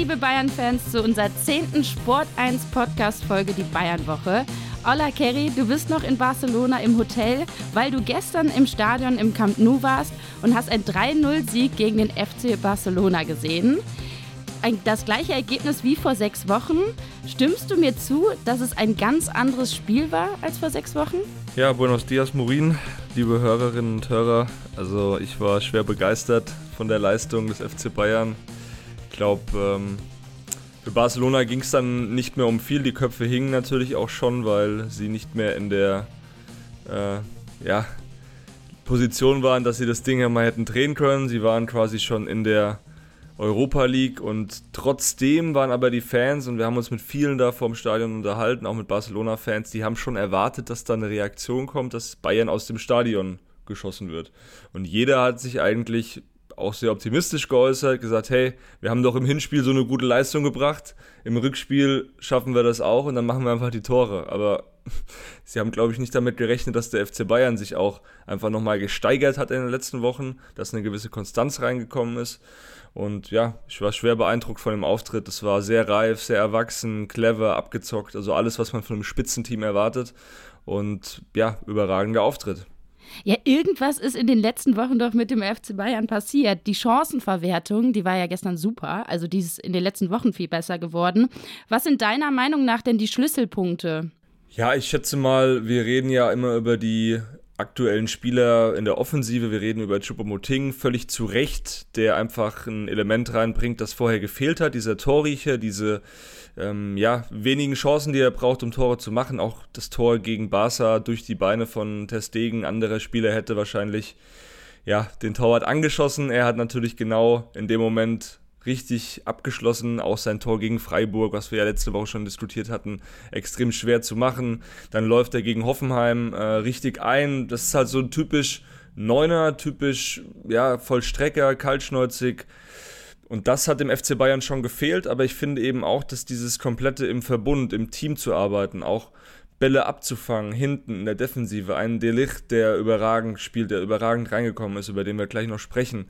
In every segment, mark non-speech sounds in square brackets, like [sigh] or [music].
liebe Bayern-Fans, zu unserer zehnten Sport 1 Podcast-Folge, die Bayern-Woche. Ola Kerry, du bist noch in Barcelona im Hotel, weil du gestern im Stadion im Camp Nou warst und hast einen 3-0-Sieg gegen den FC Barcelona gesehen. Das gleiche Ergebnis wie vor sechs Wochen. Stimmst du mir zu, dass es ein ganz anderes Spiel war als vor sechs Wochen? Ja, buenos dias, Morin, liebe Hörerinnen und Hörer. Also ich war schwer begeistert von der Leistung des FC Bayern. Ich glaube, ähm, für Barcelona ging es dann nicht mehr um viel. Die Köpfe hingen natürlich auch schon, weil sie nicht mehr in der äh, ja, Position waren, dass sie das Ding ja mal hätten drehen können. Sie waren quasi schon in der Europa League und trotzdem waren aber die Fans und wir haben uns mit vielen da vor dem Stadion unterhalten, auch mit Barcelona-Fans, die haben schon erwartet, dass da eine Reaktion kommt, dass Bayern aus dem Stadion geschossen wird. Und jeder hat sich eigentlich auch sehr optimistisch geäußert, gesagt, hey, wir haben doch im Hinspiel so eine gute Leistung gebracht, im Rückspiel schaffen wir das auch und dann machen wir einfach die Tore. Aber [laughs] sie haben, glaube ich, nicht damit gerechnet, dass der FC Bayern sich auch einfach nochmal gesteigert hat in den letzten Wochen, dass eine gewisse Konstanz reingekommen ist. Und ja, ich war schwer beeindruckt von dem Auftritt. Es war sehr reif, sehr erwachsen, clever, abgezockt, also alles, was man von einem Spitzenteam erwartet. Und ja, überragender Auftritt. Ja, irgendwas ist in den letzten Wochen doch mit dem FC Bayern passiert. Die Chancenverwertung, die war ja gestern super. Also die ist in den letzten Wochen viel besser geworden. Was sind deiner Meinung nach denn die Schlüsselpunkte? Ja, ich schätze mal, wir reden ja immer über die aktuellen Spieler in der Offensive. Wir reden über Choupo-Moting, völlig zu Recht, der einfach ein Element reinbringt, das vorher gefehlt hat. Dieser Torriecher, diese ähm, ja, wenigen Chancen, die er braucht, um Tore zu machen. Auch das Tor gegen Barca durch die Beine von Testegen. Anderer Spieler hätte wahrscheinlich ja, den Torwart angeschossen. Er hat natürlich genau in dem Moment richtig abgeschlossen. Auch sein Tor gegen Freiburg, was wir ja letzte Woche schon diskutiert hatten, extrem schwer zu machen. Dann läuft er gegen Hoffenheim äh, richtig ein. Das ist halt so ein typisch Neuner, typisch ja, Vollstrecker, kaltschnäuzig. Und das hat dem FC Bayern schon gefehlt, aber ich finde eben auch, dass dieses komplette im Verbund, im Team zu arbeiten, auch Bälle abzufangen, hinten in der Defensive, ein Delicht, der überragend spielt, der überragend reingekommen ist, über den wir gleich noch sprechen.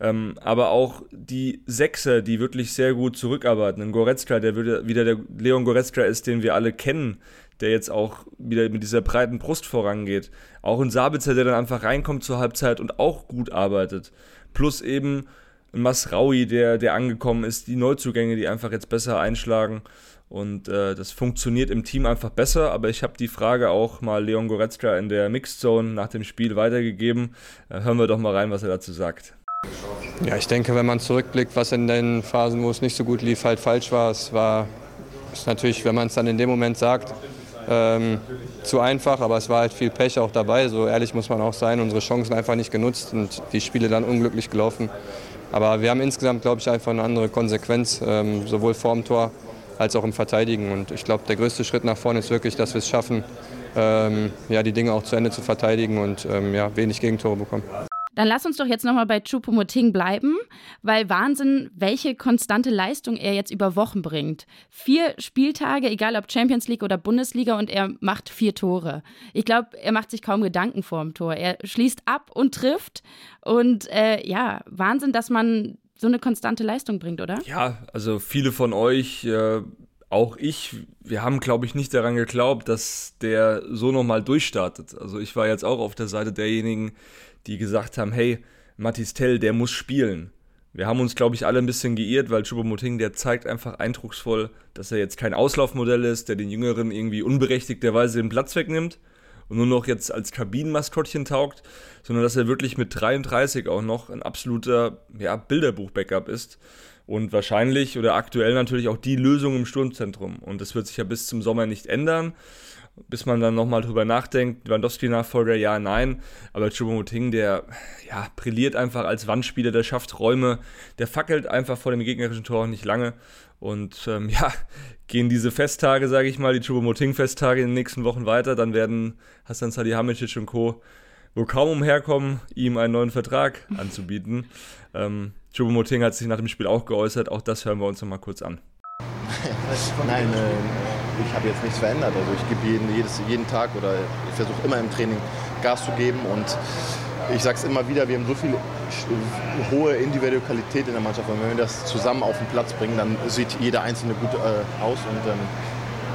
Ähm, aber auch die Sechser, die wirklich sehr gut zurückarbeiten. Ein Goretzka, der wieder der Leon Goretzka ist, den wir alle kennen, der jetzt auch wieder mit dieser breiten Brust vorangeht. Auch ein Sabitzer, der dann einfach reinkommt zur Halbzeit und auch gut arbeitet. Plus eben Masraui, der, der angekommen ist, die Neuzugänge, die einfach jetzt besser einschlagen. Und äh, das funktioniert im Team einfach besser. Aber ich habe die Frage auch mal Leon Goretzka in der Mixed Zone nach dem Spiel weitergegeben. Äh, hören wir doch mal rein, was er dazu sagt. Ja, ich denke, wenn man zurückblickt, was in den Phasen, wo es nicht so gut lief, halt falsch war, es war ist natürlich, wenn man es dann in dem Moment sagt, ähm, zu einfach, aber es war halt viel Pech auch dabei. So ehrlich muss man auch sein, unsere Chancen einfach nicht genutzt und die Spiele dann unglücklich gelaufen. Aber wir haben insgesamt, glaube ich, einfach eine andere Konsequenz, ähm, sowohl vorm Tor als auch im Verteidigen. Und ich glaube, der größte Schritt nach vorne ist wirklich, dass wir es schaffen, ähm, ja, die Dinge auch zu Ende zu verteidigen und ähm, ja, wenig Gegentore bekommen. Dann lass uns doch jetzt nochmal bei Choupo-Moting bleiben, weil Wahnsinn, welche konstante Leistung er jetzt über Wochen bringt. Vier Spieltage, egal ob Champions League oder Bundesliga, und er macht vier Tore. Ich glaube, er macht sich kaum Gedanken vor dem Tor. Er schließt ab und trifft. Und äh, ja, Wahnsinn, dass man so eine konstante Leistung bringt, oder? Ja, also viele von euch. Äh auch ich, wir haben, glaube ich, nicht daran geglaubt, dass der so nochmal durchstartet. Also ich war jetzt auch auf der Seite derjenigen, die gesagt haben, hey, Matis Tell, der muss spielen. Wir haben uns, glaube ich, alle ein bisschen geirrt, weil Choupo-Moting, der zeigt einfach eindrucksvoll, dass er jetzt kein Auslaufmodell ist, der den Jüngeren irgendwie unberechtigterweise den Platz wegnimmt und nur noch jetzt als Kabinenmaskottchen taugt, sondern dass er wirklich mit 33 auch noch ein absoluter ja, Bilderbuch-Backup ist und wahrscheinlich oder aktuell natürlich auch die Lösung im Sturmzentrum. Und das wird sich ja bis zum Sommer nicht ändern bis man dann nochmal drüber nachdenkt. Lewandowski-Nachfolger, ja, nein. Aber Choupo-Moting, der ja, brilliert einfach als Wandspieler, der schafft Räume, der fackelt einfach vor dem gegnerischen Tor nicht lange. Und ähm, [laughs] ja, gehen diese Festtage, sage ich mal, die Choupo-Moting-Festtage in den nächsten Wochen weiter, dann werden Hassan Salihamidzic und Co. wo kaum umherkommen, ihm einen neuen Vertrag [laughs] anzubieten. ähm, Choupo-Moting hat sich nach dem Spiel auch geäußert, auch das hören wir uns nochmal kurz an. [laughs] Nein, äh, ich habe jetzt nichts verändert. Also ich gebe jeden, jedes, jeden Tag oder ich versuche immer im Training Gas zu geben und ich sage es immer wieder, wir haben so viel hohe individuelle Qualität in der Mannschaft. Und wenn wir das zusammen auf den Platz bringen, dann sieht jeder Einzelne gut äh, aus. Und ähm,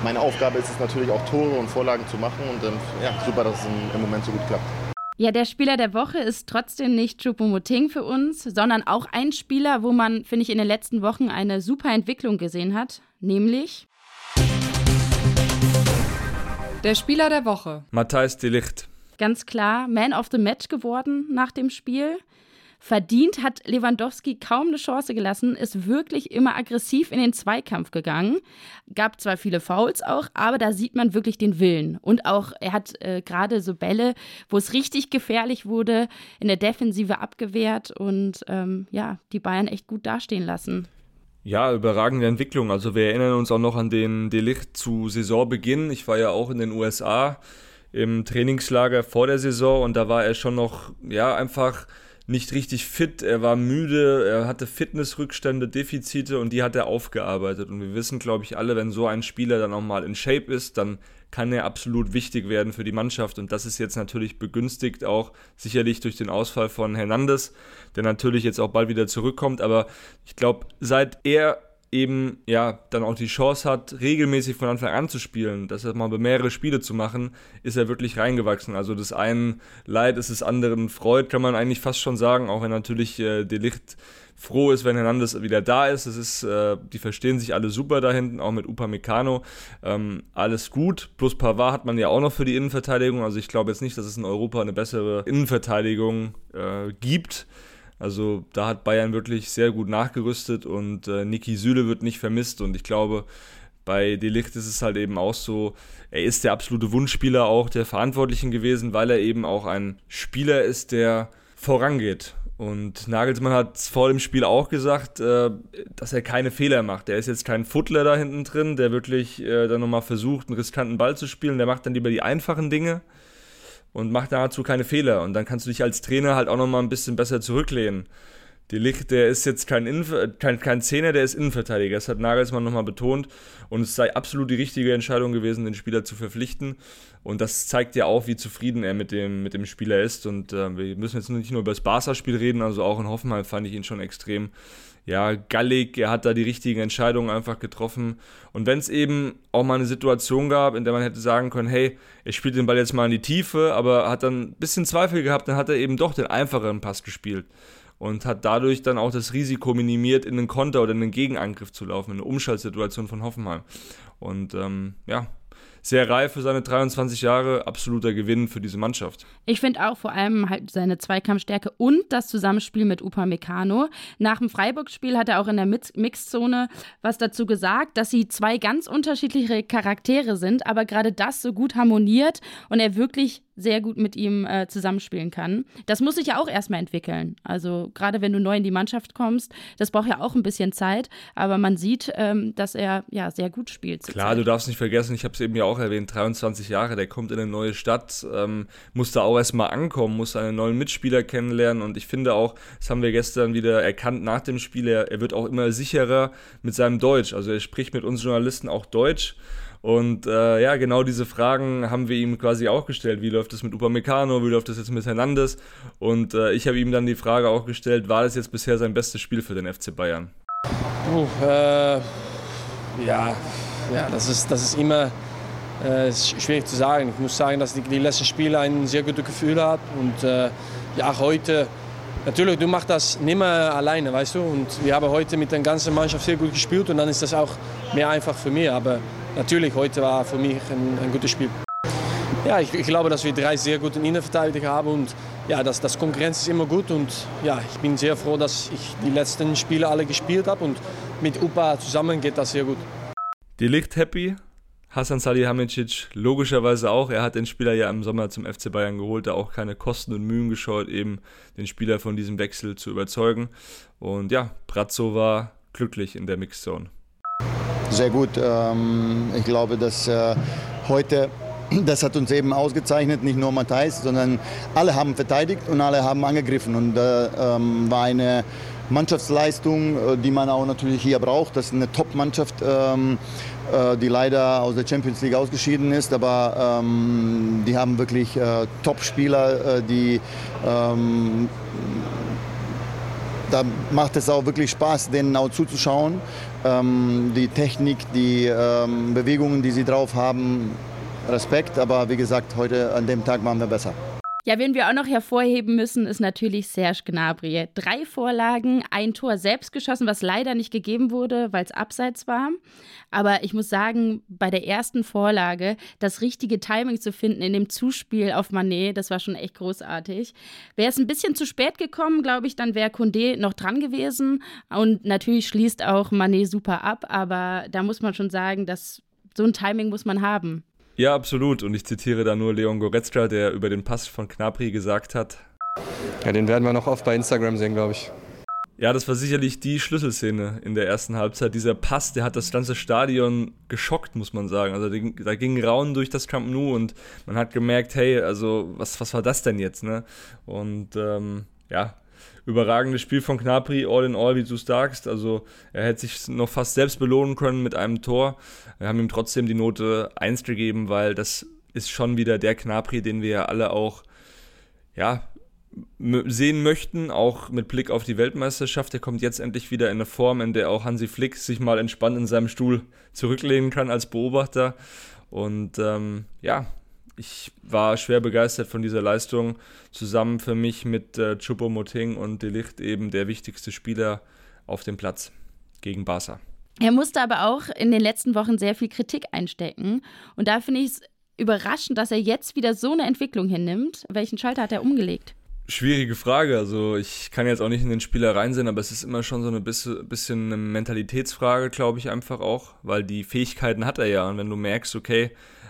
meine Aufgabe ist es natürlich auch Tore und Vorlagen zu machen. Und ähm, ja, super, dass es im, im Moment so gut klappt. Ja, der Spieler der Woche ist trotzdem nicht Choupo-Moting für uns, sondern auch ein Spieler, wo man, finde ich, in den letzten Wochen eine super Entwicklung gesehen hat, nämlich der Spieler der Woche. Matthijs de Licht. Ganz klar, Man of the Match geworden nach dem Spiel. Verdient hat Lewandowski kaum eine Chance gelassen, ist wirklich immer aggressiv in den Zweikampf gegangen. Gab zwar viele Fouls auch, aber da sieht man wirklich den Willen. Und auch, er hat äh, gerade so Bälle, wo es richtig gefährlich wurde, in der Defensive abgewehrt und ähm, ja, die Bayern echt gut dastehen lassen. Ja, überragende Entwicklung. Also wir erinnern uns auch noch an den Delicht zu Saisonbeginn. Ich war ja auch in den USA im Trainingslager vor der Saison und da war er schon noch, ja, einfach nicht richtig fit, er war müde, er hatte Fitnessrückstände, Defizite und die hat er aufgearbeitet. Und wir wissen, glaube ich, alle, wenn so ein Spieler dann auch mal in Shape ist, dann kann er absolut wichtig werden für die Mannschaft. Und das ist jetzt natürlich begünstigt auch sicherlich durch den Ausfall von Hernandez, der natürlich jetzt auch bald wieder zurückkommt. Aber ich glaube, seit er eben ja dann auch die Chance hat, regelmäßig von Anfang an zu spielen, das heißt mal mehrere Spiele zu machen, ist er wirklich reingewachsen. Also das einen Leid ist des anderen Freud, kann man eigentlich fast schon sagen, auch wenn natürlich äh, Delicht froh ist, wenn Hernandez wieder da ist. Das ist, äh, die verstehen sich alle super da hinten, auch mit Upamecano. Ähm, alles gut. Plus Pavard hat man ja auch noch für die Innenverteidigung. Also ich glaube jetzt nicht, dass es in Europa eine bessere Innenverteidigung äh, gibt. Also da hat Bayern wirklich sehr gut nachgerüstet und äh, Niki Süle wird nicht vermisst und ich glaube, bei Delicht ist es halt eben auch so, er ist der absolute Wunschspieler auch der Verantwortlichen gewesen, weil er eben auch ein Spieler ist, der vorangeht. Und Nagelsmann hat vor dem Spiel auch gesagt, äh, dass er keine Fehler macht. Er ist jetzt kein Futtler da hinten drin, der wirklich äh, dann nochmal versucht, einen riskanten Ball zu spielen. Der macht dann lieber die einfachen Dinge und mach dazu keine Fehler. Und dann kannst du dich als Trainer halt auch nochmal ein bisschen besser zurücklehnen. Die Licht, der ist jetzt kein, Innenver kein, kein Zehner, der ist Innenverteidiger. Das hat Nagelsmann nochmal betont. Und es sei absolut die richtige Entscheidung gewesen, den Spieler zu verpflichten. Und das zeigt ja auch, wie zufrieden er mit dem, mit dem Spieler ist. Und äh, wir müssen jetzt nicht nur über das Barca-Spiel reden, also auch in Hoffenheim fand ich ihn schon extrem ja, gallig, er hat da die richtigen Entscheidungen einfach getroffen. Und wenn es eben auch mal eine Situation gab, in der man hätte sagen können, hey, er spielt den Ball jetzt mal in die Tiefe, aber hat dann ein bisschen Zweifel gehabt, dann hat er eben doch den einfacheren Pass gespielt und hat dadurch dann auch das Risiko minimiert, in einen Konter oder in einen Gegenangriff zu laufen, in eine Umschaltsituation von Hoffenheim. Und ähm, ja, sehr reif für seine 23 Jahre, absoluter Gewinn für diese Mannschaft. Ich finde auch vor allem halt seine Zweikampfstärke und das Zusammenspiel mit Upamecano. Nach dem Freiburg-Spiel hat er auch in der Mixzone was dazu gesagt, dass sie zwei ganz unterschiedliche Charaktere sind, aber gerade das so gut harmoniert und er wirklich sehr gut mit ihm äh, zusammenspielen kann. Das muss sich ja auch erstmal entwickeln. Also gerade wenn du neu in die Mannschaft kommst, das braucht ja auch ein bisschen Zeit, aber man sieht, ähm, dass er ja sehr gut spielt. Klar, du darfst nicht vergessen, ich habe es eben ja auch erwähnt, 23 Jahre, der kommt in eine neue Stadt, ähm, muss da auch erstmal ankommen, muss einen neuen Mitspieler kennenlernen und ich finde auch, das haben wir gestern wieder erkannt nach dem Spiel, er, er wird auch immer sicherer mit seinem Deutsch. Also er spricht mit uns Journalisten auch Deutsch und äh, ja, genau diese Fragen haben wir ihm quasi auch gestellt. Wie läuft es mit Upamecano? Wie läuft es jetzt mit Hernandez? Und äh, ich habe ihm dann die Frage auch gestellt, war das jetzt bisher sein bestes Spiel für den FC Bayern? Uh, äh, ja, ja das, ist, das ist immer äh, schwierig zu sagen. Ich muss sagen, dass die, die letzten Spiele ein sehr gutes Gefühl hat. Und äh, ja, heute, natürlich, du machst das nicht mehr alleine, weißt du. Und wir haben heute mit der ganzen Mannschaft sehr gut gespielt und dann ist das auch mehr einfach für mich. Aber natürlich, heute war für mich ein, ein gutes Spiel. Ja, ich, ich, glaube, dass wir drei sehr gute Innenverteidiger haben und ja, das, das Konkurrenz ist immer gut und ja, ich bin sehr froh, dass ich die letzten Spiele alle gespielt habe und mit Upa zusammen geht das sehr gut. Die Licht happy, Hasan Salihamidzic logischerweise auch. Er hat den Spieler ja im Sommer zum FC Bayern geholt, da auch keine Kosten und Mühen gescheut, eben den Spieler von diesem Wechsel zu überzeugen. Und ja, Brazzo war glücklich in der Mixzone. Sehr gut. Ähm, ich glaube, dass äh, heute, [clears throat] das hat uns eben ausgezeichnet, nicht nur Matthijs, sondern alle haben verteidigt und alle haben angegriffen. Und äh, ähm, war eine Mannschaftsleistung, äh, die man auch natürlich hier braucht. Das ist eine Top-Mannschaft, ähm, äh, die leider aus der Champions League ausgeschieden ist, aber die haben wirklich Top-Spieler, die da macht es auch wirklich Spaß, denen auch zuzuschauen. Ähm, die Technik, die ähm, Bewegungen, die sie drauf haben, Respekt. Aber wie gesagt, heute an dem Tag waren wir besser. Ja, wen wir auch noch hervorheben müssen, ist natürlich Serge Gnabry. Drei Vorlagen, ein Tor selbst geschossen, was leider nicht gegeben wurde, weil es abseits war. Aber ich muss sagen, bei der ersten Vorlage das richtige Timing zu finden in dem Zuspiel auf Manet, das war schon echt großartig. Wäre es ein bisschen zu spät gekommen, glaube ich, dann wäre Condé noch dran gewesen. Und natürlich schließt auch Manet super ab, aber da muss man schon sagen, dass so ein Timing muss man haben. Ja, absolut. Und ich zitiere da nur Leon Goretzka, der über den Pass von Knapri gesagt hat. Ja, den werden wir noch oft bei Instagram sehen, glaube ich. Ja, das war sicherlich die Schlüsselszene in der ersten Halbzeit. Dieser Pass, der hat das ganze Stadion geschockt, muss man sagen. Also da ging Rauen durch das Camp Nou und man hat gemerkt, hey, also was, was war das denn jetzt, ne? Und ähm, ja, überragendes Spiel von Knapri, all in all, wie du sagst. Also er hätte sich noch fast selbst belohnen können mit einem Tor. Wir haben ihm trotzdem die Note 1 gegeben, weil das ist schon wieder der Knapri, den wir ja alle auch ja, sehen möchten, auch mit Blick auf die Weltmeisterschaft. Er kommt jetzt endlich wieder in eine Form, in der auch Hansi Flick sich mal entspannt in seinem Stuhl zurücklehnen kann als Beobachter. Und ähm, ja, ich war schwer begeistert von dieser Leistung. Zusammen für mich mit äh, Choupo-Moting und Delicht eben der wichtigste Spieler auf dem Platz gegen Barca. Er musste aber auch in den letzten Wochen sehr viel Kritik einstecken. Und da finde ich es überraschend, dass er jetzt wieder so eine Entwicklung hinnimmt. Welchen Schalter hat er umgelegt? Schwierige Frage. Also ich kann jetzt auch nicht in den Spieler reinsehen, aber es ist immer schon so ein bisschen eine Mentalitätsfrage, glaube ich einfach auch, weil die Fähigkeiten hat er ja. Und wenn du merkst, okay,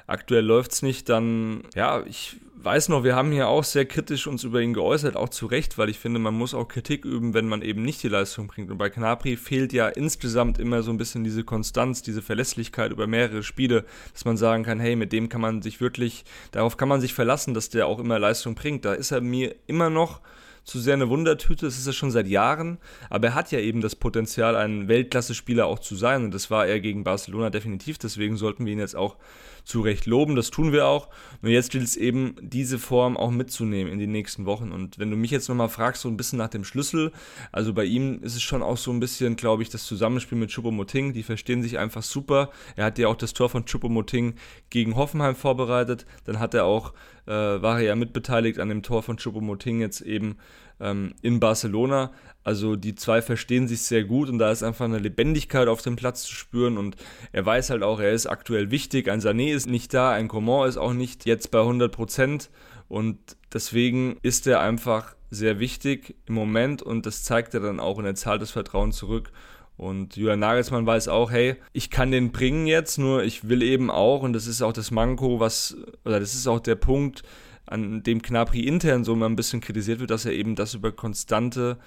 aktuell läuft es nicht, dann, ja, ich weiß noch, wir haben hier auch sehr kritisch uns über ihn geäußert, auch zu Recht, weil ich finde, man muss auch Kritik üben, wenn man eben nicht die Leistung bringt. Und bei Knapri fehlt ja insgesamt immer so ein bisschen diese Konstanz, diese Verlässlichkeit über mehrere Spiele, dass man sagen kann, hey, mit dem kann man sich wirklich, darauf kann man sich verlassen, dass der auch immer Leistung bringt. Da ist er mir immer noch zu sehr eine Wundertüte, das ist er schon seit Jahren, aber er hat ja eben das Potenzial, ein Weltklasse-Spieler auch zu sein und das war er gegen Barcelona definitiv, deswegen sollten wir ihn jetzt auch zu Recht loben, das tun wir auch. Nur jetzt gilt es eben, diese Form auch mitzunehmen in die nächsten Wochen. Und wenn du mich jetzt nochmal fragst, so ein bisschen nach dem Schlüssel, also bei ihm ist es schon auch so ein bisschen, glaube ich, das Zusammenspiel mit Choupo-Moting, die verstehen sich einfach super. Er hat ja auch das Tor von Choupo-Moting gegen Hoffenheim vorbereitet, dann hat er auch, äh, war er ja mitbeteiligt an dem Tor von Choupo-Moting jetzt eben ähm, in Barcelona. Also die zwei verstehen sich sehr gut und da ist einfach eine Lebendigkeit auf dem Platz zu spüren und er weiß halt auch, er ist aktuell wichtig. Ein Sané ist nicht da, ein Coman ist auch nicht jetzt bei 100 Prozent und deswegen ist er einfach sehr wichtig im Moment und das zeigt er dann auch und er zahlt das Vertrauen zurück. Und Julian Nagelsmann weiß auch, hey, ich kann den bringen jetzt, nur ich will eben auch, und das ist auch das Manko, was, oder das ist auch der Punkt, an dem Knapri intern so mal ein bisschen kritisiert wird, dass er eben das über konstante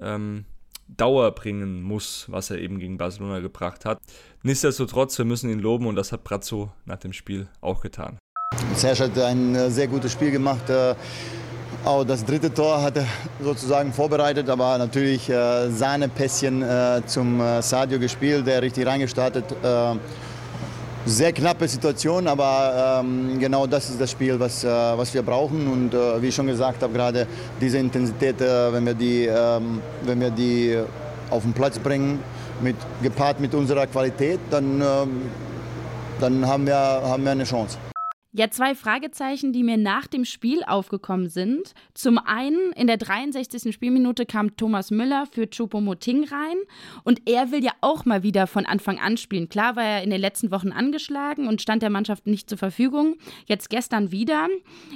ähm, Dauer bringen muss, was er eben gegen Barcelona gebracht hat. Nichtsdestotrotz, wir müssen ihn loben und das hat Brazzo nach dem Spiel auch getan. Serge hat ein äh, sehr gutes Spiel gemacht. Äh, auch das dritte Tor hat er sozusagen vorbereitet, aber natürlich äh, Sahnepässchen zum Sadio gespielt, der richtig reingestartet sehr knappe Situation, aber ähm, genau das ist das Spiel, was, äh, was wir brauchen. Und äh, wie ich schon gesagt habe, gerade diese Intensität, äh, wenn, wir die, ähm, wenn wir die auf den Platz bringen, mit, gepaart mit unserer Qualität, dann, ähm, dann haben, wir, haben wir eine Chance. Ja, zwei Fragezeichen, die mir nach dem Spiel aufgekommen sind. Zum einen, in der 63. Spielminute kam Thomas Müller für Choupo-Moting rein und er will ja auch mal wieder von Anfang an spielen. Klar war er in den letzten Wochen angeschlagen und stand der Mannschaft nicht zur Verfügung. Jetzt gestern wieder.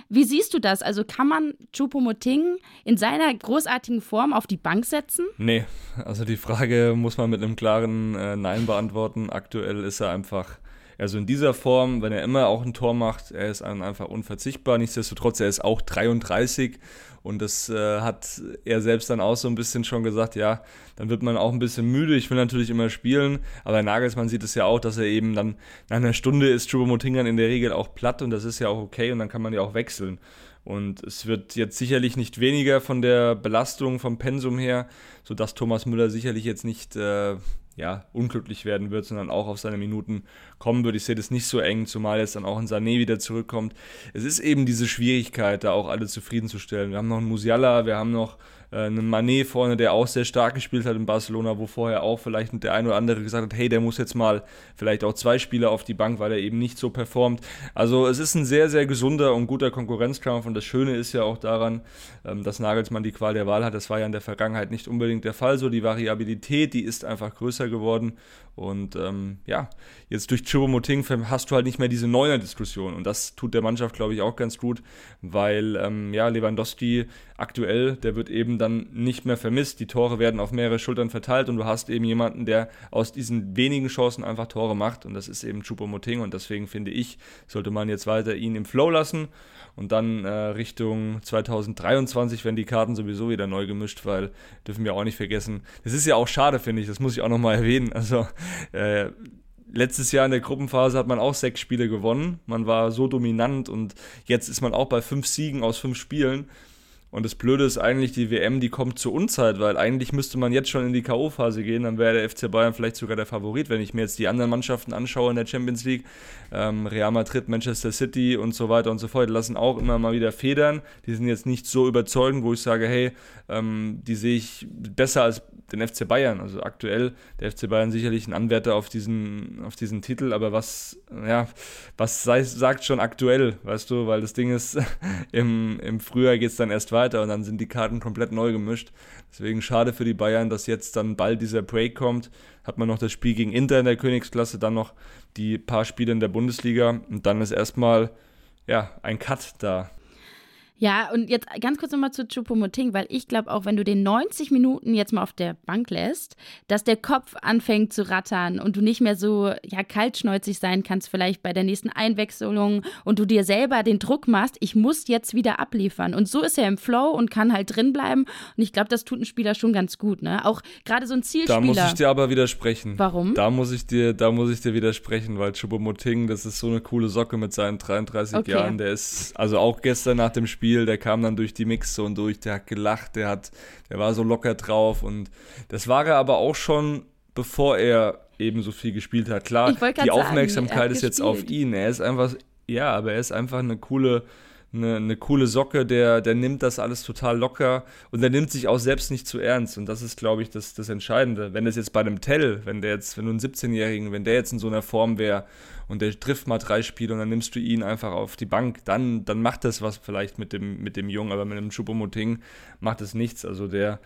Wie siehst du das? Also kann man Choupo-Moting in seiner großartigen Form auf die Bank setzen? Nee, also die Frage muss man mit einem klaren äh, Nein beantworten. Aktuell ist er einfach Also in dieser Form, wenn er immer auch ein Tor macht, er ist einfach unverzichtbar. Nichtsdestotrotz, er ist auch 33 und das äh, hat er selbst dann auch so ein bisschen schon gesagt, ja, dann wird man auch ein bisschen müde. Ich will natürlich immer spielen, aber Nagelsmann sieht es ja auch, dass er eben dann nach einer Stunde ist Choupo-Moting in der Regel auch platt und das ist ja auch okay und dann kann man ja auch wechseln. Und es wird jetzt sicherlich nicht weniger von der Belastung, vom Pensum her, sodass Thomas Müller sicherlich jetzt nicht äh, ja, unglücklich werden wird, sondern auch auf seine Minuten kommen wird. Ich sehe das nicht so eng, zumal jetzt dann auch ein Sané wieder zurückkommt. Es ist eben diese Schwierigkeit, da auch alle zufriedenzustellen. Wir haben noch einen Musiala, wir haben noch äh, einen Manet vorne, der auch sehr stark gespielt hat in Barcelona, wo vorher auch vielleicht der ein oder andere gesagt hat, hey, der muss jetzt mal vielleicht auch zwei Spieler auf die Bank, weil er eben nicht so performt. Also es ist ein sehr, sehr gesunder und guter Konkurrenzkampf und das Schöne ist ja auch daran, ähm, dass Nagelsmann die Qual der Wahl hat. Das war ja in der Vergangenheit nicht unbedingt der Fall. So die Variabilität, die ist einfach größer geworden und ähm, ja, jetzt durch Choupo-Moting hast du halt nicht mehr diese Neuner-Diskussion. Und das tut der Mannschaft, glaube ich, auch ganz gut, weil ähm, ja, Lewandowski aktuell, der wird eben dann nicht mehr vermisst. Die Tore werden auf mehrere Schultern verteilt und du hast eben jemanden, der aus diesen wenigen Chancen einfach Tore macht. Und das ist eben Choupo-Moting. Und deswegen finde ich, sollte man jetzt weiter ihn im Flow lassen und dann äh, Richtung 2023 werden die Karten sowieso wieder neu gemischt, weil dürfen wir auch nicht vergessen. Das ist ja auch schade, finde ich. Das muss ich auch nochmal erwähnen. Also äh, letztes Jahr in der Gruppenphase hat man auch sechs Spiele gewonnen. Man war so dominant und jetzt ist man auch bei fünf Siegen aus fünf Spielen. Und das Blöde ist eigentlich, die WM, die kommt zur Unzeit, weil eigentlich müsste man jetzt schon in die K.O.-Phase gehen, dann wäre der FC Bayern vielleicht sogar der Favorit, wenn ich mir jetzt die anderen Mannschaften anschaue in der Champions League. Ähm, Real Madrid, Manchester City und so weiter und so fort, lassen auch immer mal wieder Federn. Die sind jetzt nicht so überzeugend, wo ich sage, hey, ähm, die sehe ich besser als den FC Bayern. Also aktuell der FC Bayern sicherlich ein Anwärter auf diesen, auf diesen Titel, aber was, ja, was sei, sagt schon aktuell, weißt du, weil das Ding ist, [laughs] im, im Frühjahr geht es dann erst weiter und dann sind die Karten komplett neu gemischt. Deswegen schade für die Bayern, dass jetzt dann bald dieser Break kommt. Hat man noch das Spiel gegen Inter in der Königsklasse, dann noch die paar Spiele in der Bundesliga und dann ist erstmal ja, ein Cut da. Ja, und jetzt ganz kurz nochmal zu Chupomoting, weil ich glaube, auch wenn du den 90 Minuten jetzt mal auf der Bank lässt, dass der Kopf anfängt zu rattern und du nicht mehr so ja, kaltschnäuzig sein kannst, vielleicht bei der nächsten Einwechslung und du dir selber den Druck machst, ich muss jetzt wieder abliefern. Und so ist er im Flow und kann halt drin bleiben. Und ich glaube, das tut ein Spieler schon ganz gut, ne? Auch gerade so ein Zielspieler. Da muss ich dir aber widersprechen. Warum? Da muss ich dir, da muss ich dir widersprechen, weil Chupomoting, das ist so eine coole Socke mit seinen 33 okay. Jahren. Der ist, also auch gestern nach dem Spiel Spiel, der kam dann durch die Mixzone durch, der hat gelacht, der hat, der war so locker drauf und das war er aber auch schon, bevor er eben so viel gespielt hat. Klar, die Aufmerksamkeit sagen, ist jetzt auf ihn. Er ist einfach, ja, aber er ist einfach eine coole, eine, eine coole Socke, der, der nimmt das alles total locker und der nimmt sich auch selbst nicht zu ernst. Und das ist, glaube ich, das, das Entscheidende. Wenn es jetzt bei einem Tell, wenn der jetzt, wenn du einen 17-Jährigen, wenn der jetzt in so einer Form wäre und der trifft mal drei Spiele und dann nimmst du ihn einfach auf die Bank, dann, dann macht das was vielleicht mit dem, mit dem Jungen, aber mit dem Choupo-Moting macht es nichts. Also der,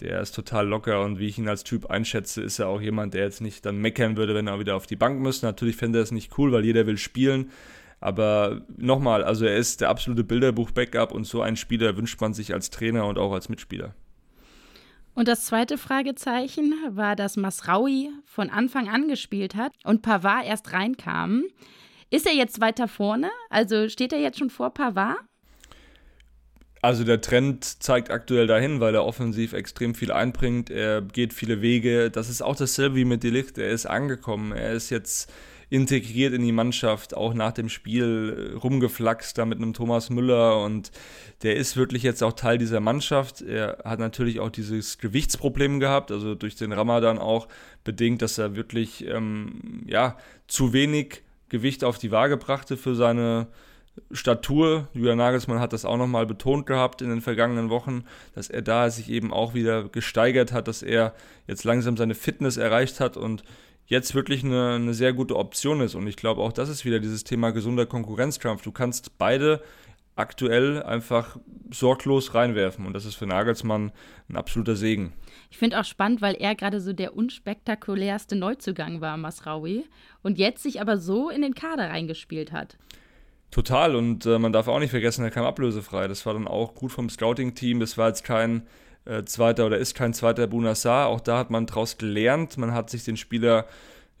der ist total locker und wie ich ihn als Typ einschätze, ist er auch jemand, der jetzt nicht dann meckern würde, wenn er wieder auf die Bank müsste. Natürlich fände er es nicht cool, weil jeder will spielen. Aber nochmal, also er ist der absolute Bilderbuch-Backup und so einen Spieler wünscht man sich als Trainer und auch als Mitspieler. Und das zweite Fragezeichen war, dass Masraui von Anfang an gespielt hat und Pavard erst reinkam. Ist er jetzt weiter vorne? Also steht er jetzt schon vor Pavard? Also der Trend zeigt aktuell dahin, weil er offensiv extrem viel einbringt. Er geht viele Wege. Das ist auch dasselbe wie mit Delicht. Er ist angekommen. Er ist jetzt integriert in die Mannschaft, auch nach dem Spiel äh, rumgeflaxt da mit einem Thomas Müller und der ist wirklich jetzt auch Teil dieser Mannschaft. Er hat natürlich auch dieses Gewichtsproblem gehabt, also durch den Ramadan auch bedingt, dass er wirklich ähm, ja, zu wenig Gewicht auf die Waage brachte für seine Statur. Julian Nagelsmann hat das auch nochmal betont gehabt in den vergangenen Wochen, dass er da sich eben auch wieder gesteigert hat, dass er jetzt langsam seine Fitness erreicht hat und jetzt wirklich eine, eine sehr gute Option ist. Und ich glaube, auch das ist wieder dieses Thema gesunder Konkurrenzkampf. Du kannst beide aktuell einfach sorglos reinwerfen. Und das ist für Nagelsmann ein absoluter Segen. Ich finde auch spannend, weil er gerade so der unspektakulärste Neuzugang war, Masraui, und jetzt sich aber so in den Kader reingespielt hat. Total. Und äh, man darf auch nicht vergessen, er kam ablösefrei. Das war dann auch gut vom Scouting-Team. Das war jetzt kein äh, zweiter oder ist kein zweiter Bunassar. Auch da hat man daraus gelernt. Man hat sich den Spieler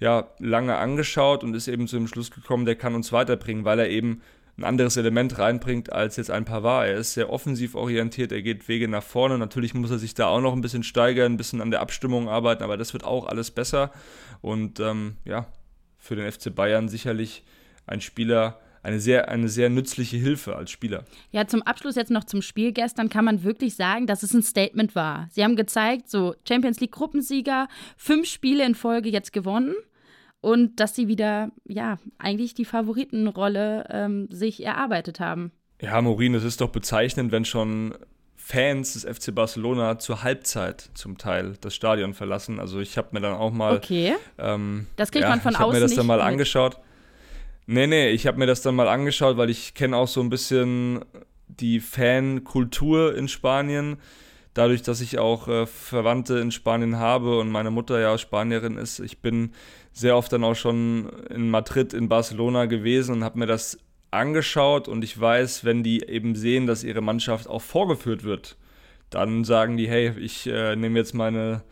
ja, lange angeschaut und ist eben zu dem Schluss gekommen, der kann uns weiterbringen, weil er eben ein anderes Element reinbringt als jetzt ein Pavard. Er ist sehr offensiv orientiert, er geht Wege nach vorne. Natürlich muss er sich da auch noch ein bisschen steigern, ein bisschen an der Abstimmung arbeiten, aber das wird auch alles besser. Und ähm, ja, für den FC Bayern sicherlich ein Spieler, eine sehr, eine sehr nützliche Hilfe als Spieler. Ja, zum Abschluss jetzt noch zum Spiel gestern kann man wirklich sagen, dass es ein Statement war. Sie haben gezeigt, so Champions League Gruppensieger, fünf Spiele in Folge jetzt gewonnen und dass sie wieder, ja, eigentlich die Favoritenrolle ähm, sich erarbeitet haben. Ja, Morin, es ist doch bezeichnend, wenn schon Fans des FC Barcelona zur Halbzeit zum Teil das Stadion verlassen. Also ich habe mir dann auch mal. Okay. Ähm, das kriegt ja, man von ich außen. Ich habe mir das dann mal mit. angeschaut. Nee, nee, ich habe mir das dann mal angeschaut, weil ich kenne auch so ein bisschen die Fankultur in Spanien. Dadurch, dass ich auch äh, Verwandte in Spanien habe und meine Mutter ja Spanierin ist. Ich bin sehr oft dann auch schon in Madrid, in Barcelona gewesen und habe mir das angeschaut und ich weiß, wenn die eben sehen, dass ihre Mannschaft auch vorgeführt wird, dann sagen die, hey, ich äh, nehme jetzt meine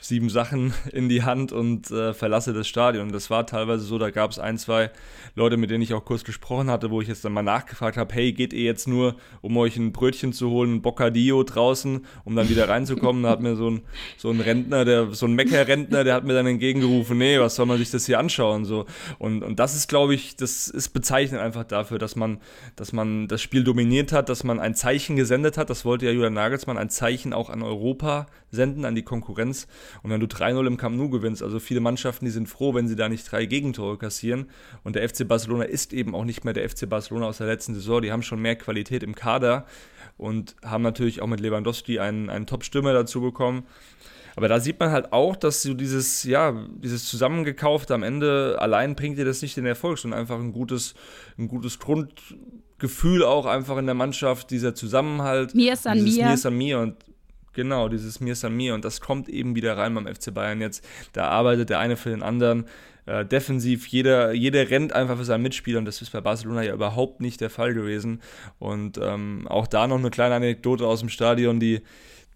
sieben Sachen [laughs] in die Hand und äh, verlasse das Stadion. Das war teilweise so, da gab es ein, zwei Leute, mit denen ich auch kurz gesprochen hatte, wo ich jetzt dann mal nachgefragt habe, hey, geht ihr jetzt nur, um euch ein Brötchen zu holen, ein Bocadillo draußen, um dann wieder reinzukommen? da hat mir so ein, so ein Rentner, der, so ein Mecker-Rentner, der hat mir dann entgegengerufen, nee, was soll man sich das hier anschauen? So. Und, und das ist, glaube ich, das ist bezeichnend einfach dafür, dass man, dass man das Spiel dominiert hat, dass man ein Zeichen gesendet hat. Das wollte ja Julian Nagelsmann, ein Zeichen auch an Europa senden, an die Konkurrenz. Und wenn du 3-0 im Camp Nou gewinnst, also viele Mannschaften, die sind froh, wenn sie da nicht drei Gegentore kassieren. Und der FC Barcelona ist eben auch nicht mehr der FC Barcelona aus der letzten Saison. Die haben schon mehr Qualität im Kader und haben natürlich auch mit Lewandowski einen, einen Top-Stürmer dazu bekommen. Aber da sieht man halt auch, dass so dieses, ja, dieses zusammengekaufte am Ende allein bringt dir das nicht den Erfolg, sondern einfach ein gutes, ein gutes Grundgefühl auch einfach in der Mannschaft, dieser Zusammenhalt. Mir ist an mir. Mir ist an mir und Genau, dieses Mir San Mir. Und das kommt eben wieder rein beim FC Bayern jetzt. Da arbeitet der eine für den anderen. Äh, defensiv, jeder, jeder rennt einfach für seinen Mitspieler und das ist bei Barcelona ja überhaupt nicht der Fall gewesen. Und ähm, auch da noch eine kleine Anekdote aus dem Stadion. Die,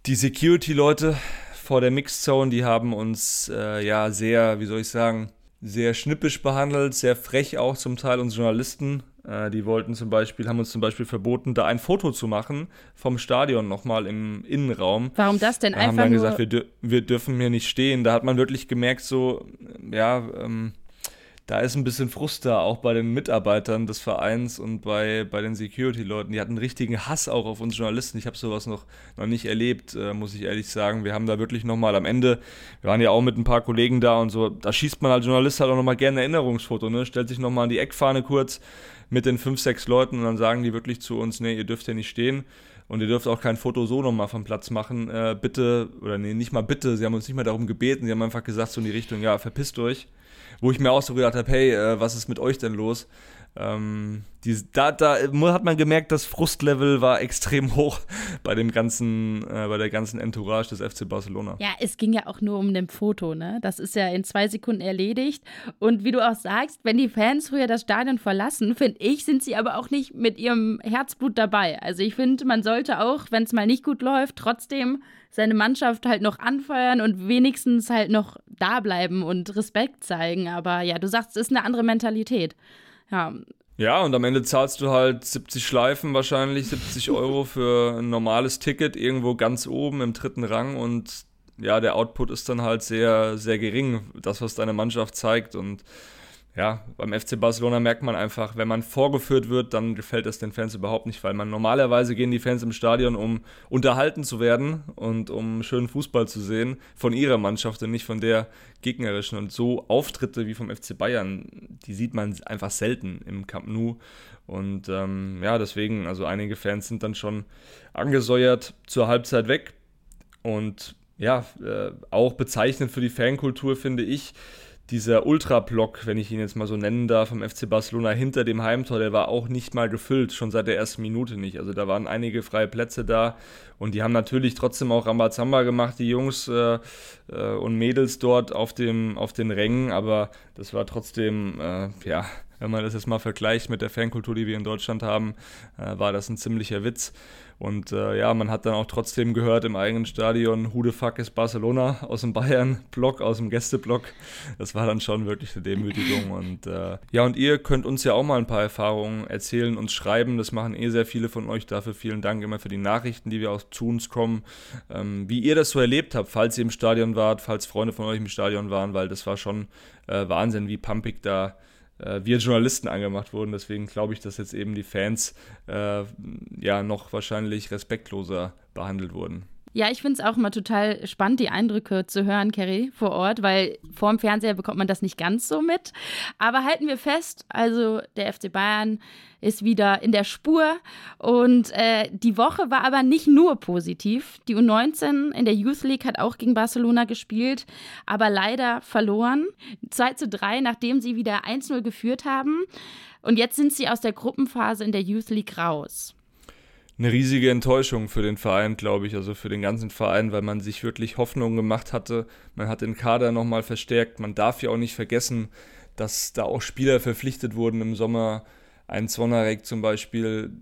die Security-Leute vor der Mixzone, die haben uns äh, ja sehr, wie soll ich sagen, sehr schnippisch behandelt, sehr frech auch zum Teil uns Journalisten. Äh, die wollten zum Beispiel, haben uns zum Beispiel verboten, da ein Foto zu machen vom Stadion nochmal im Innenraum. Warum das denn? Wir Einfach haben dann gesagt, wir, dür wir dürfen hier nicht stehen. Da hat man wirklich gemerkt, so, ja, ähm, da ist ein bisschen Frust da, auch bei den Mitarbeitern des Vereins und bei, bei den Security-Leuten. Die hatten richtigen Hass auch auf uns Journalisten. Ich habe sowas noch, noch nicht erlebt, äh, muss ich ehrlich sagen. Wir haben da wirklich nochmal am Ende, wir waren ja auch mit ein paar Kollegen da und so, da schießt man als Journalist halt auch nochmal gerne ein Erinnerungsfoto, ne? Stellt sich nochmal an die Eckfahne kurz mit den fünf, sechs Leuten und dann sagen die wirklich zu uns, nee, ihr dürft ja nicht stehen. Und ihr dürft auch kein Foto so nochmal vom Platz machen. Äh, bitte, oder nee, nicht mal bitte, sie haben uns nicht mal darum gebeten, sie haben einfach gesagt, so in die Richtung, ja, verpisst euch wo ich mir auch so gedacht habe, hey, äh, was ist mit euch denn los? Ähm, die, da, da hat man gemerkt, das Frustlevel war extrem [laughs] hoch bei dem ganzen, äh, bei der ganzen Entourage des FC Barcelona. Ja, es ging ja auch nur um ein Foto, ne? Das ist ja in zwei Sekunden erledigt. Und wie du auch sagst, wenn die Fans früher das Stadion verlassen, finde ich, sind sie aber auch nicht mit ihrem Herzblut dabei. Also ich finde, man sollte auch, wenn es mal nicht gut läuft, trotzdem seine Mannschaft halt noch anfeuern und wenigstens halt noch da bleiben und Respekt zeigen. Aber ja, du sagst, es ist eine andere Mentalität. Ja. Ja, und am Ende zahlst du halt 70 Schleifen wahrscheinlich, 70 [laughs] Euro für ein normales Ticket irgendwo ganz oben im dritten Rang und ja, der Output ist dann halt sehr, sehr gering, das, was deine Mannschaft zeigt und ja, beim FC Barcelona merkt man einfach, wenn man vorgeführt wird, dann gefällt es den Fans überhaupt nicht, weil man normalerweise gehen die Fans im Stadion, um unterhalten zu werden und um schönen Fußball zu sehen von ihrer Mannschaft und nicht von der gegnerischen. Und so Auftritte wie vom FC Bayern, die sieht man einfach selten im Camp Nou. Und ähm, ja, deswegen, also einige Fans sind dann schon angesäuert zur Halbzeit weg. Und ja, äh, auch bezeichnend für die Fankultur finde ich, dieser Ultra-Block, wenn ich ihn jetzt mal so nennen darf, vom FC Barcelona hinter dem Heimtor, der war auch nicht mal gefüllt, schon seit der ersten Minute nicht. Also da waren einige freie Plätze da und die haben natürlich trotzdem auch Rambazamba gemacht, die Jungs äh, äh, und Mädels dort auf, dem, auf den Rängen, aber das war trotzdem, äh, ja, Wenn man das jetzt mal vergleicht mit der Fankultur, die wir in Deutschland haben, äh, war das ein ziemlicher Witz. Und äh, ja, man hat dann auch trotzdem gehört im eigenen Stadion, who the fuck ist Barcelona aus dem Bayern-Block, aus dem Gästeblock. Das war dann schon wirklich eine Demütigung. Und äh, ja, und ihr könnt uns ja auch mal ein paar Erfahrungen erzählen, uns schreiben. Das machen eh sehr viele von euch. Dafür vielen Dank immer für die Nachrichten, die wir auch zu uns kommen. Ähm, wie ihr das so erlebt habt, falls ihr im Stadion wart, falls Freunde von euch im Stadion waren, weil das war schon äh, Wahnsinn, wie pumpig da wir Journalisten angemacht wurden. Deswegen glaube ich, dass jetzt eben die Fans äh, ja noch wahrscheinlich respektloser behandelt wurden. Ja, ich finde es auch immer total spannend, die Eindrücke zu hören, Kerry, vor Ort, weil vor dem Fernseher bekommt man das nicht ganz so mit. Aber halten wir fest, also der FC Bayern ist wieder in der Spur und äh, die Woche war aber nicht nur positiv. Die U19 in der Youth League hat auch gegen Barcelona gespielt, aber leider verloren. 2 zu 3, nachdem sie wieder 1-0 geführt haben. Und jetzt sind sie aus der Gruppenphase in der Youth League raus eine riesige Enttäuschung für den Verein, glaube ich, also für den ganzen Verein, weil man sich wirklich Hoffnungen gemacht hatte. Man hat den Kader nochmal verstärkt. Man darf ja auch nicht vergessen, dass da auch Spieler verpflichtet wurden im Sommer. Ein Zvonarek zum Beispiel,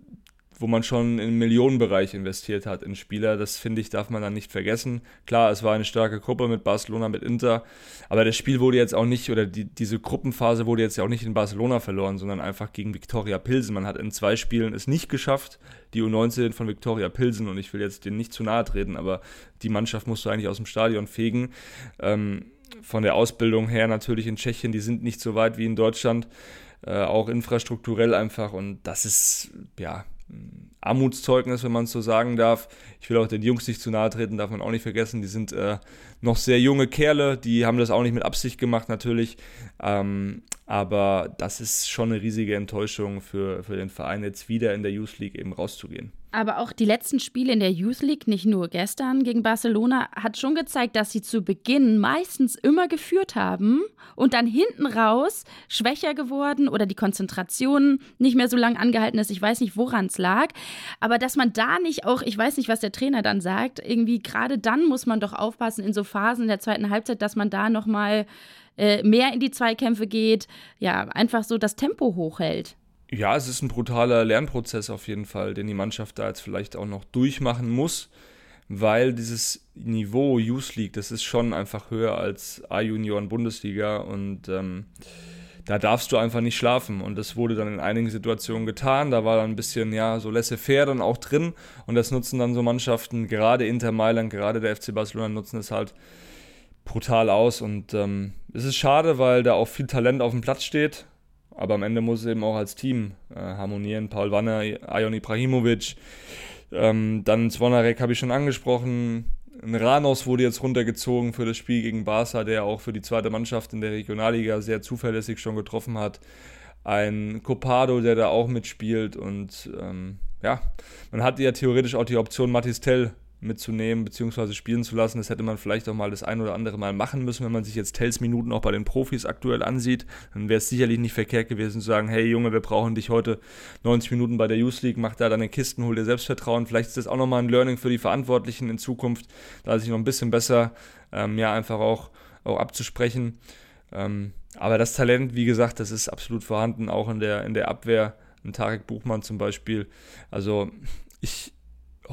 wo man schon im Millionenbereich investiert hat in Spieler. Das finde ich, darf man dann nicht vergessen. Klar, es war eine starke Gruppe mit Barcelona, mit Inter, aber das Spiel wurde jetzt auch nicht, oder die, diese Gruppenphase wurde jetzt ja auch nicht in Barcelona verloren, sondern einfach gegen Viktoria Pilsen. Man hat in zwei Spielen es nicht geschafft, die U19 von Viktoria Pilsen, und ich will jetzt denen nicht zu nahe treten, aber die Mannschaft musst du eigentlich aus dem Stadion fegen. Ähm, von der Ausbildung her natürlich in Tschechien, die sind nicht so weit wie in Deutschland. Äh, auch infrastrukturell einfach und das ist ja Armutszeugnis, wenn man es so sagen darf. Ich will auch den Jungs nicht zu nahe treten, darf man auch nicht vergessen. Die sind äh, noch sehr junge Kerle, die haben das auch nicht mit Absicht gemacht natürlich. Ähm, aber das ist schon eine riesige Enttäuschung für, für den Verein, jetzt wieder in der Youth League eben rauszugehen. Aber auch die letzten Spiele in der Youth League, nicht nur gestern gegen Barcelona, hat schon gezeigt, dass sie zu Beginn meistens immer geführt haben und dann hinten raus schwächer geworden oder die Konzentration nicht mehr so lang angehalten ist. Ich weiß nicht, woran es lag. Aber dass man da nicht auch, ich weiß nicht, was der Trainer dann sagt, irgendwie gerade dann muss man doch aufpassen in so Phasen der zweiten Halbzeit, dass man da nochmal äh, mehr in die Zweikämpfe geht, ja, einfach so das Tempo hochhält. Ja, es ist ein brutaler Lernprozess auf jeden Fall, den die Mannschaft da jetzt vielleicht auch noch durchmachen muss, weil dieses Niveau Youth League, das ist schon einfach höher als A-Junioren Bundesliga und ähm, da darfst du einfach nicht schlafen. Und das wurde dann in einigen Situationen getan. Da war dann ein bisschen, ja, so laissez-faire dann auch drin. Und das nutzen dann so Mannschaften, gerade Inter Mailand, gerade der FC Barcelona nutzen es halt brutal aus. Und ähm, es ist schade, weil da auch viel Talent auf dem Platz steht. Aber am Ende muss es eben auch als Team äh, harmonieren. Paul Wanner, Ajon Ibrahimovic, ähm, dann Zvonarek habe ich schon angesprochen. Ein Ranos wurde jetzt runtergezogen für das Spiel gegen Barca, der auch für die zweite Mannschaft in der Regionalliga sehr zuverlässig schon getroffen hat. Ein Copado, der da auch mitspielt. Und ähm, ja, man hatte ja theoretisch auch die Option, Matistel mitzunehmen bzw. spielen zu lassen. Das hätte man vielleicht auch mal das ein oder andere Mal machen müssen, wenn man sich jetzt Tells Minuten auch bei den Profis aktuell ansieht. Dann wäre es sicherlich nicht verkehrt gewesen zu sagen, hey Junge, wir brauchen dich heute 90 Minuten bei der Youth League, mach da deine Kisten, hol dir Selbstvertrauen. Vielleicht ist das auch nochmal ein Learning für die Verantwortlichen in Zukunft, da sich noch ein bisschen besser ähm, ja, einfach auch, auch abzusprechen. Ähm, aber das Talent, wie gesagt, das ist absolut vorhanden, auch in der, in der Abwehr. Ein Tarek Buchmann zum Beispiel. Also ich,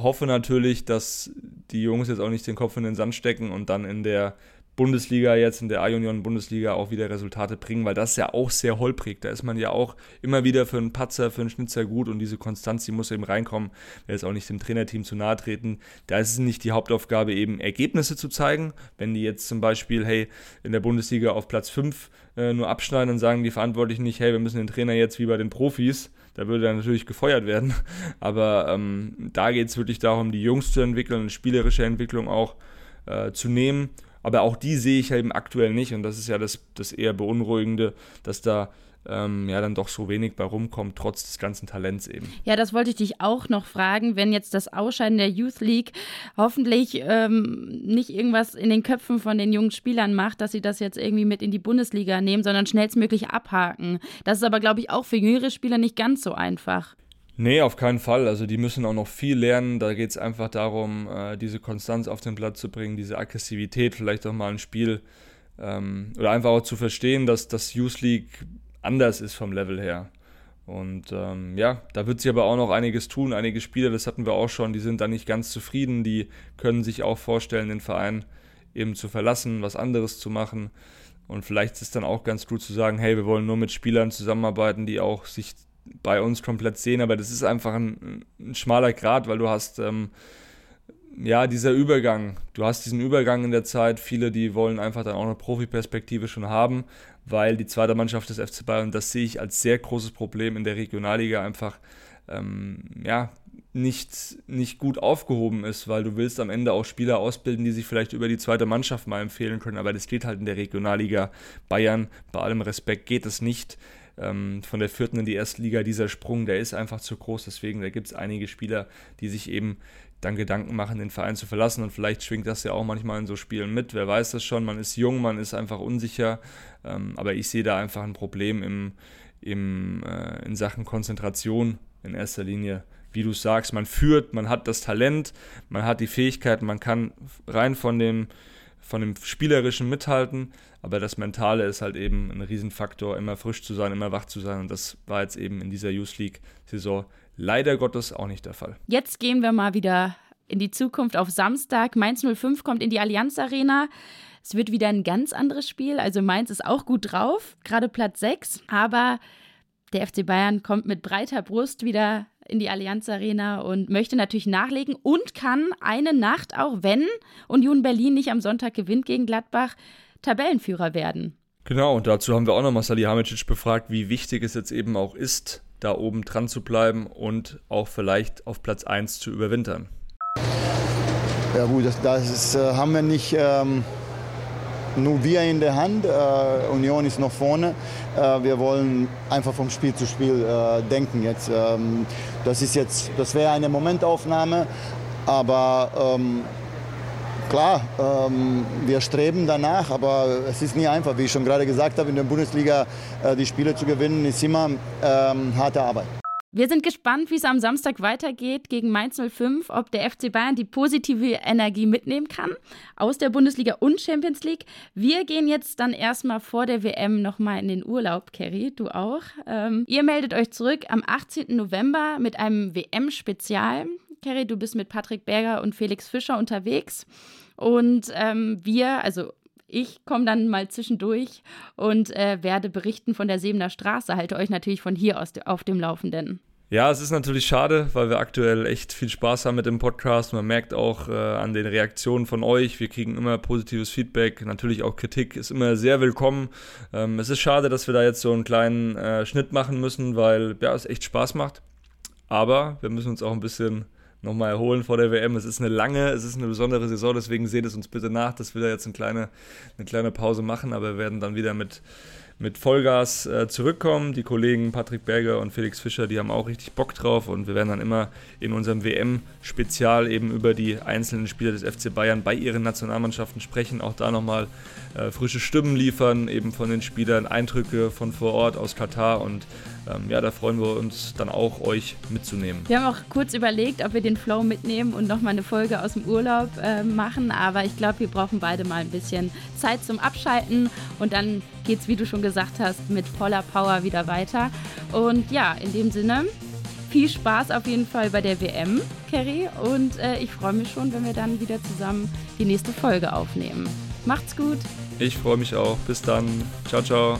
hoffe natürlich, dass die Jungs jetzt auch nicht den Kopf in den Sand stecken und dann in der Bundesliga jetzt, in der A-Union-Bundesliga auch wieder Resultate bringen, weil das ist ja auch sehr holprig. Da ist man ja auch immer wieder für einen Patzer, für einen Schnitzer gut und diese Konstanz, die muss eben reinkommen. Will jetzt auch nicht dem Trainerteam zu nahe treten. Da ist es nicht die Hauptaufgabe, eben Ergebnisse zu zeigen. Wenn die jetzt zum Beispiel, hey, in der Bundesliga auf Platz 5 äh, nur abschneiden und sagen die Verantwortlichen nicht, hey, wir müssen den Trainer jetzt wie bei den Profis da würde er natürlich gefeuert werden. [laughs] Aber ähm, da geht es wirklich darum, die Jungs zu entwickeln, eine spielerische Entwicklung auch äh, zu nehmen. Aber auch die sehe ich eben aktuell nicht. Und das ist ja das, das eher Beunruhigende, dass da ähm, ja dann doch so wenig bei rumkommt, trotz des ganzen Talents eben. Ja, das wollte ich dich auch noch fragen, wenn jetzt das Ausscheiden der Youth League hoffentlich ähm, nicht irgendwas in den Köpfen von den jungen Spielern macht, dass sie das jetzt irgendwie mit in die Bundesliga nehmen, sondern schnellstmöglich abhaken. Das ist aber, glaube ich, auch für jüngere Spieler nicht ganz so einfach. Nee, auf keinen Fall. Also die müssen auch noch viel lernen. Da geht es einfach darum, äh, diese Konstanz auf den Platz zu bringen, diese Aggressivität, vielleicht auch mal ein Spiel ähm, oder einfach auch zu verstehen, dass das Youth League anders ist vom Level her. Und ähm, ja, da wird sich aber auch noch einiges tun. Einige Spieler, das hatten wir auch schon, die sind da nicht ganz zufrieden. Die können sich auch vorstellen, den Verein eben zu verlassen, was anderes zu machen. Und vielleicht ist es dann auch ganz gut zu sagen, hey, wir wollen nur mit Spielern zusammenarbeiten, die auch sich bei uns komplett sehen. Aber das ist einfach ein, ein schmaler Grad, weil du hast ähm, ja, dieser Übergang, du hast diesen Übergang in der Zeit, viele, die wollen einfach dann auch eine Profiperspektive schon haben, weil die zweite Mannschaft des FC Bayern, das sehe ich als sehr großes Problem in der Regionalliga einfach, ähm, ja, nicht, nicht gut aufgehoben ist, weil du willst am Ende auch Spieler ausbilden, die sich vielleicht über die zweite Mannschaft mal empfehlen können, aber das geht halt in der Regionalliga Bayern, bei allem Respekt geht es nicht. Ähm, von der vierten in die erste Liga, dieser Sprung, der ist einfach zu groß, deswegen da gibt es einige Spieler, die sich eben dann Gedanken machen, den Verein zu verlassen. Und vielleicht schwingt das ja auch manchmal in so Spielen mit. Wer weiß das schon? Man ist jung, man ist einfach unsicher. Ähm, aber ich sehe da einfach ein Problem im, im, äh, in Sachen Konzentration in erster Linie. Wie du sagst, man führt, man hat das Talent, man hat die Fähigkeiten, man kann rein von dem, von dem Spielerischen mithalten, aber das Mentale ist halt eben ein Riesenfaktor, immer frisch zu sein, immer wach zu sein. Und das war jetzt eben in dieser Youth League-Saison leider Gottes auch nicht der Fall. Jetzt gehen wir mal wieder in die Zukunft auf Samstag. Mainz 05 kommt in die Allianz Arena. Es wird wieder ein ganz anderes Spiel. Also Mainz ist auch gut drauf, gerade Platz 6. Aber der FC Bayern kommt mit breiter Brust wieder in die Allianz Arena und möchte natürlich nachlegen und kann eine Nacht, auch wenn Union Berlin nicht am Sonntag gewinnt gegen Gladbach, Tabellenführer werden. Genau, und dazu haben wir auch nochmal Salihamidzic befragt, wie wichtig es jetzt eben auch ist, da oben dran zu bleiben und auch vielleicht auf Platz 1 zu überwintern. Ja gut, das, das äh, haben wir nicht ähm, nur wir in der Hand. Äh, Union ist noch vorne. Äh, wir wollen einfach vom Spiel zu Spiel äh, denken jetzt. Ähm, das ist jetzt, das wäre eine Momentaufnahme, aber ähm, Klar, ähm, wir streben danach, aber es ist nie einfach. Wie ich schon gerade gesagt habe, in der Bundesliga äh, die Spiele zu gewinnen, ist immer ähm, harte Arbeit. Wir sind gespannt, wie es am Samstag weitergeht gegen Mainz 05, ob der FC Bayern die positive Energie mitnehmen kann aus der Bundesliga und Champions League. Wir gehen jetzt dann erstmal vor der WM nochmal in den Urlaub, Kerry, du auch. Ähm, ihr meldet euch zurück am 18. November mit einem WM-Spezial. Kerry, du bist mit Patrick Berger und Felix Fischer unterwegs. Und ähm, wir, also ich komme dann mal zwischendurch und äh, werde berichten von der Sebener Straße. Halte euch natürlich von hier aus auf dem Laufenden. Ja, es ist natürlich schade, weil wir aktuell echt viel Spaß haben mit dem Podcast. Man merkt auch äh, an den Reaktionen von euch, wir kriegen immer positives Feedback. Natürlich auch Kritik ist immer sehr willkommen. Ähm, es ist schade, dass wir da jetzt so einen kleinen äh, Schnitt machen müssen, weil ja, es echt Spaß macht. Aber wir müssen uns auch ein bisschen nochmal erholen vor der WM. Es ist eine lange, es ist eine besondere Saison, deswegen seht es uns bitte nach, dass wir da jetzt eine kleine, eine kleine Pause machen, aber wir werden dann wieder mit, mit Vollgas äh, zurückkommen. Die Kollegen Patrick Berger und Felix Fischer, die haben auch richtig Bock drauf und wir werden dann immer in unserem WM-Spezial eben über die einzelnen Spieler des FC Bayern bei ihren Nationalmannschaften sprechen, auch da nochmal äh, frische Stimmen liefern, eben von den Spielern, Eindrücke von vor Ort aus Katar und ähm, ja, da freuen wir uns dann auch, euch mitzunehmen. Wir haben auch kurz überlegt, ob wir den Flow mitnehmen und nochmal eine Folge aus dem Urlaub äh, machen, aber ich glaube, wir brauchen beide mal ein bisschen Zeit zum Abschalten und dann geht es, wie du schon gesagt hast, mit voller Power wieder weiter. Und ja, in dem Sinne, viel Spaß auf jeden Fall bei der WM, Kerry. Und äh, ich freue mich schon, wenn wir dann wieder zusammen die nächste Folge aufnehmen. Macht's gut. Ich freue mich auch. Bis dann. Ciao, ciao.